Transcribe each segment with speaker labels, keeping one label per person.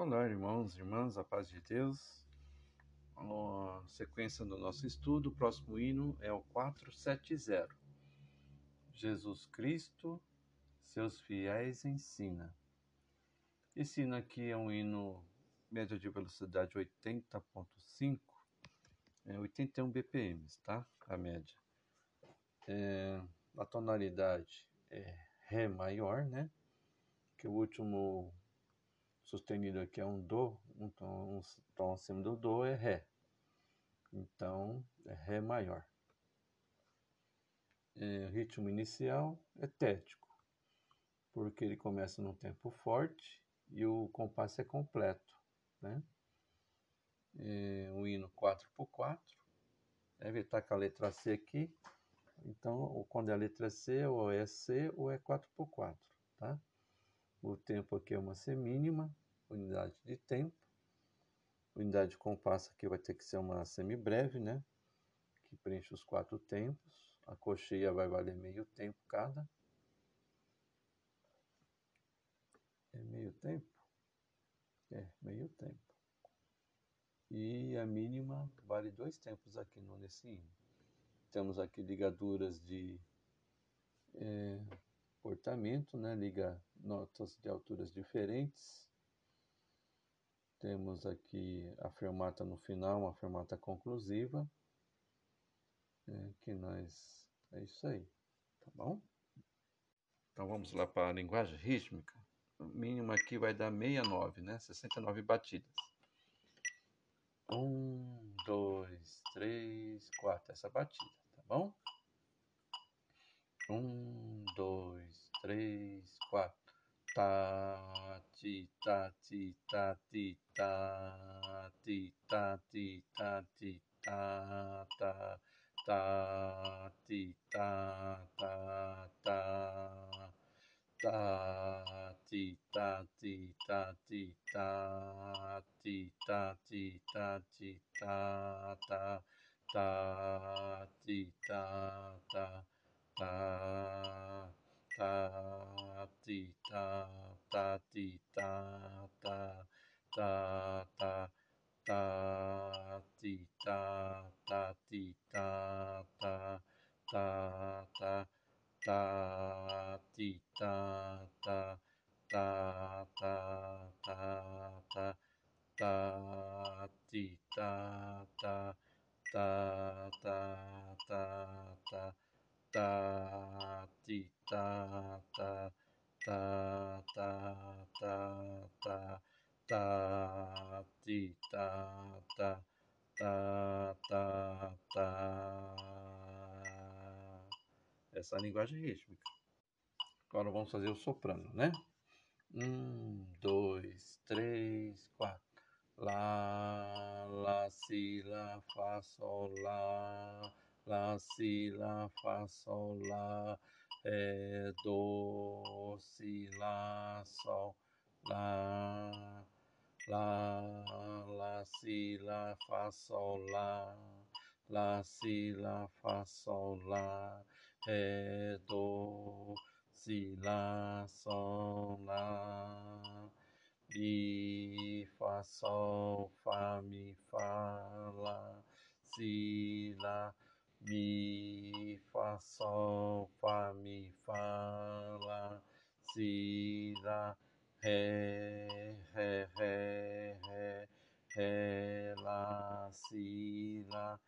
Speaker 1: Olá, irmãos e irmãs, a paz de Deus. A sequência do nosso estudo, o próximo hino é o 470. Jesus Cristo, seus fiéis ensina. Esse hino aqui é um hino média de velocidade 80.5, é 81 BPM, tá? A média. É, a tonalidade é Ré maior, né? Que o último sustenido aqui é um Dó, um tom, um tom acima do Dó é Ré. Então, é Ré maior. É, ritmo inicial é tético, porque ele começa num tempo forte e o compasso é completo. Né? É, o hino 4x4, deve estar com a letra C aqui, então quando é a letra C, ou é C ou é 4x4. Tá? O tempo aqui é uma semínima, unidade de tempo. Unidade de compasso aqui vai ter que ser uma semibreve, né? Que preenche os quatro tempos. A cocheia vai valer meio tempo cada. É meio tempo? É, meio tempo. E a mínima vale dois tempos aqui no nesse hino. Temos aqui ligaduras de é, portamento, né? Liga notas de alturas diferentes. Temos aqui a fermata no final, uma fermata conclusiva. É, que nós. É isso aí, tá bom? Então vamos lá para a linguagem rítmica. O mínimo aqui vai dar 69, né? 69 batidas. Um, dois, três, quatro. Essa batida, tá bom? Um, dois, três, quatro ta ti ta ti ta ti ta ti ta ti ta ti ta ta ta ti ta ta ta ta ti ta ti ta ti ta ti ta ti ta ti ta ta ta ti ta ta ta ta ti ta ta ti ta ta ta ta ta ti ta ta ti ta ta ta ta ta ti ta ta ta ta ta ta ta ti ta ta ta ta ta ta ta ti ta ta ta ta ta ta ta ti ta ta ta ta ta. Essa é a linguagem rítmica. Agora vamos fazer o soprano né? Um dois três quatro. Lá lá si lá fá sol lá lá si lá fá sol lá ré do si lá sol lá lá lá si lá fá sol lá lá si lá fá sol lá ré do si lá sol lá mi fá sol fá mi fá lá si lá mi fá sol fá mi fá lá si lá ré ré ré ré ré lá si lá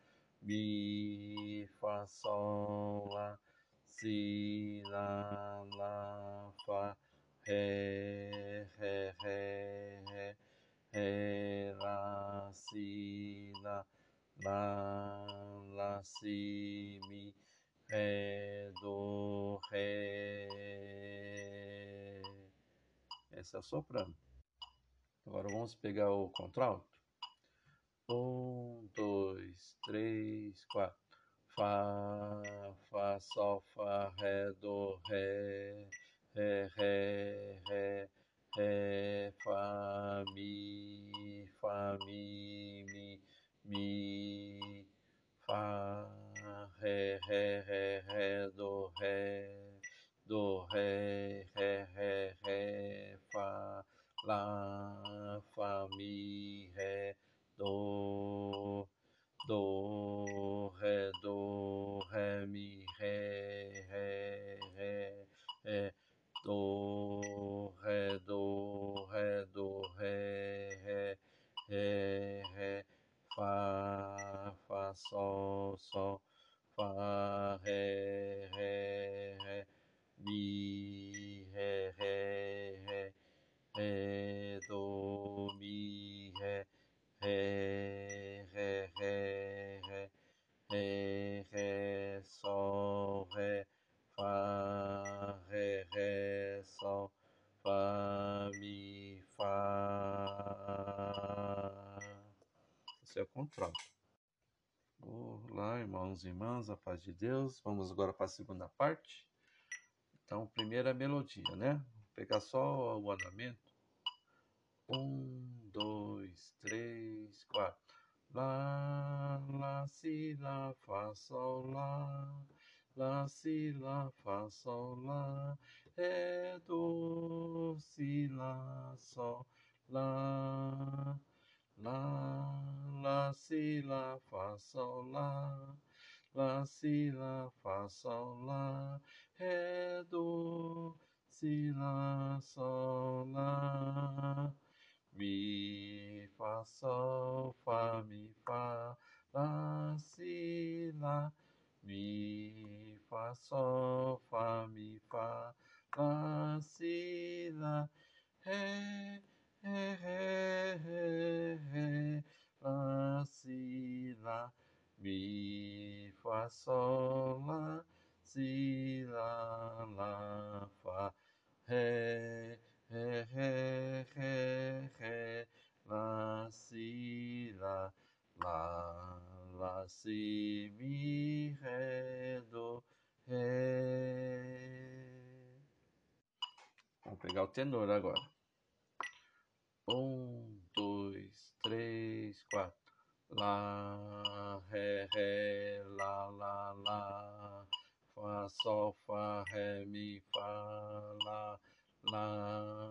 Speaker 1: mi fá sol lá si lá lá fá ré ré ré ré ré lá si lá lá lá si mi ré do ré essa é o soprano. Agora vamos pegar o contralto. Um dois três quatro. Fá fá sol fá ré do ré ré ré ré ré fá mi fá mi mi mi fá ré ré ré ré do ré do ré ré ré ré fá lá Esse é o contrato. Olá, irmãos e irmãs, a paz de Deus. Vamos agora para a segunda parte. Então, primeira melodia, né? Vou pegar só o andamento. Um, dois, três, quatro. Lá, lá, si, lá, fá, sol, lá. Lá, si, lá, fá, sol, lá. Ré, do, si, lá, sol, lá. Lá, lá, si, lá, fá, sol, lá. Lá, si, lá, fá, sol, lá. Ré, do, si, lá, sol, lá. Mi, fá, sol, fá, mi, fá, lá, si, lá, mi, fá, sol, fá, mi, fá, lá, si, lá, ré, ré, ré, ré, lá, si, lá, mi, fá, sol, lá, si, lá, lá, fá, ré, ré, ré, ré, ré, lá, si, lá, lá, lá, si, mi, ré, do, ré. Vamos pegar o tenor agora. Um, dois, três, quatro. Lá, ré, ré, lá, lá, lá. Fá, sol, fá, ré, mi, fá, lá lá,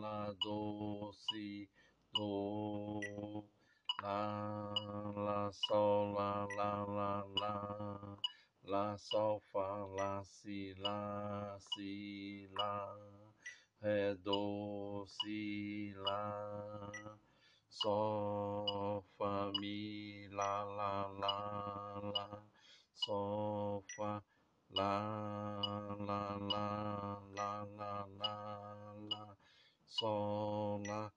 Speaker 1: lá, do, si, do, lá, lá, sol, lá, lá, lá, lá, lá, sol, fá, lá, si, lá, si, lá, ré, do, si, lá, sol, fá, mi, lá, lá, lá, lá, sol, fá, lá, lá, lá, lá, lá, lá, lá, sol, lá,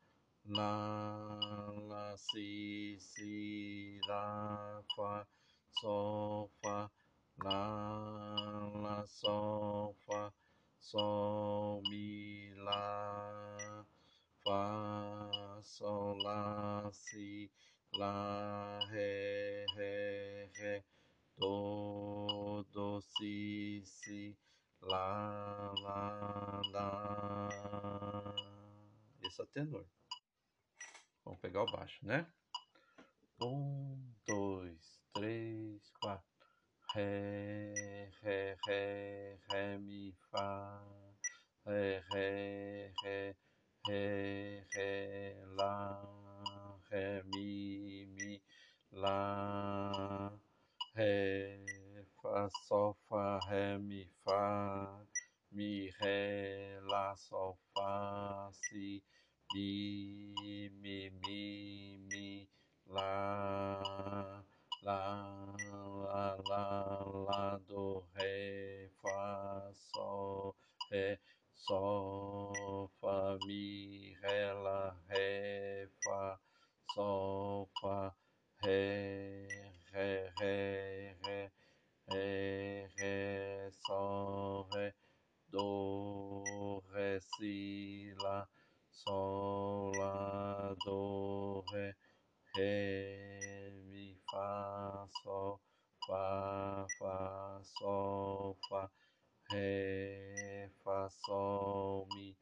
Speaker 1: lá, lá, si, si, lá, fá, sol, fá, lá, lá, sol, fá, sol, mi, lá, fá, sol, lá, si, lá, ré, ré, ré, do, do, si, si, lá, lá, lá. Esse é tenor. Vamos pegar o baixo, né? Um, dois, três, quatro. Ré, ré, ré, ré, mi, fá. Ré, ré, ré, ré, ré, lá. Ré, mi, mi, lá ré, fá, sol, fá, ré, mi, fá, mi, ré, lá, sol, fá, si, mi, sol, fá, ré, ré, ré, ré, ré, ré, sol, ré, do, ré, si, lá, sol, lá, do, ré, ré, mi, fá, sol, fá, fá, sol, fá, ré, fá, sol, mi,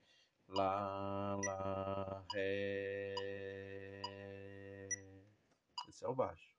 Speaker 1: lá, lá, ré. Baixo.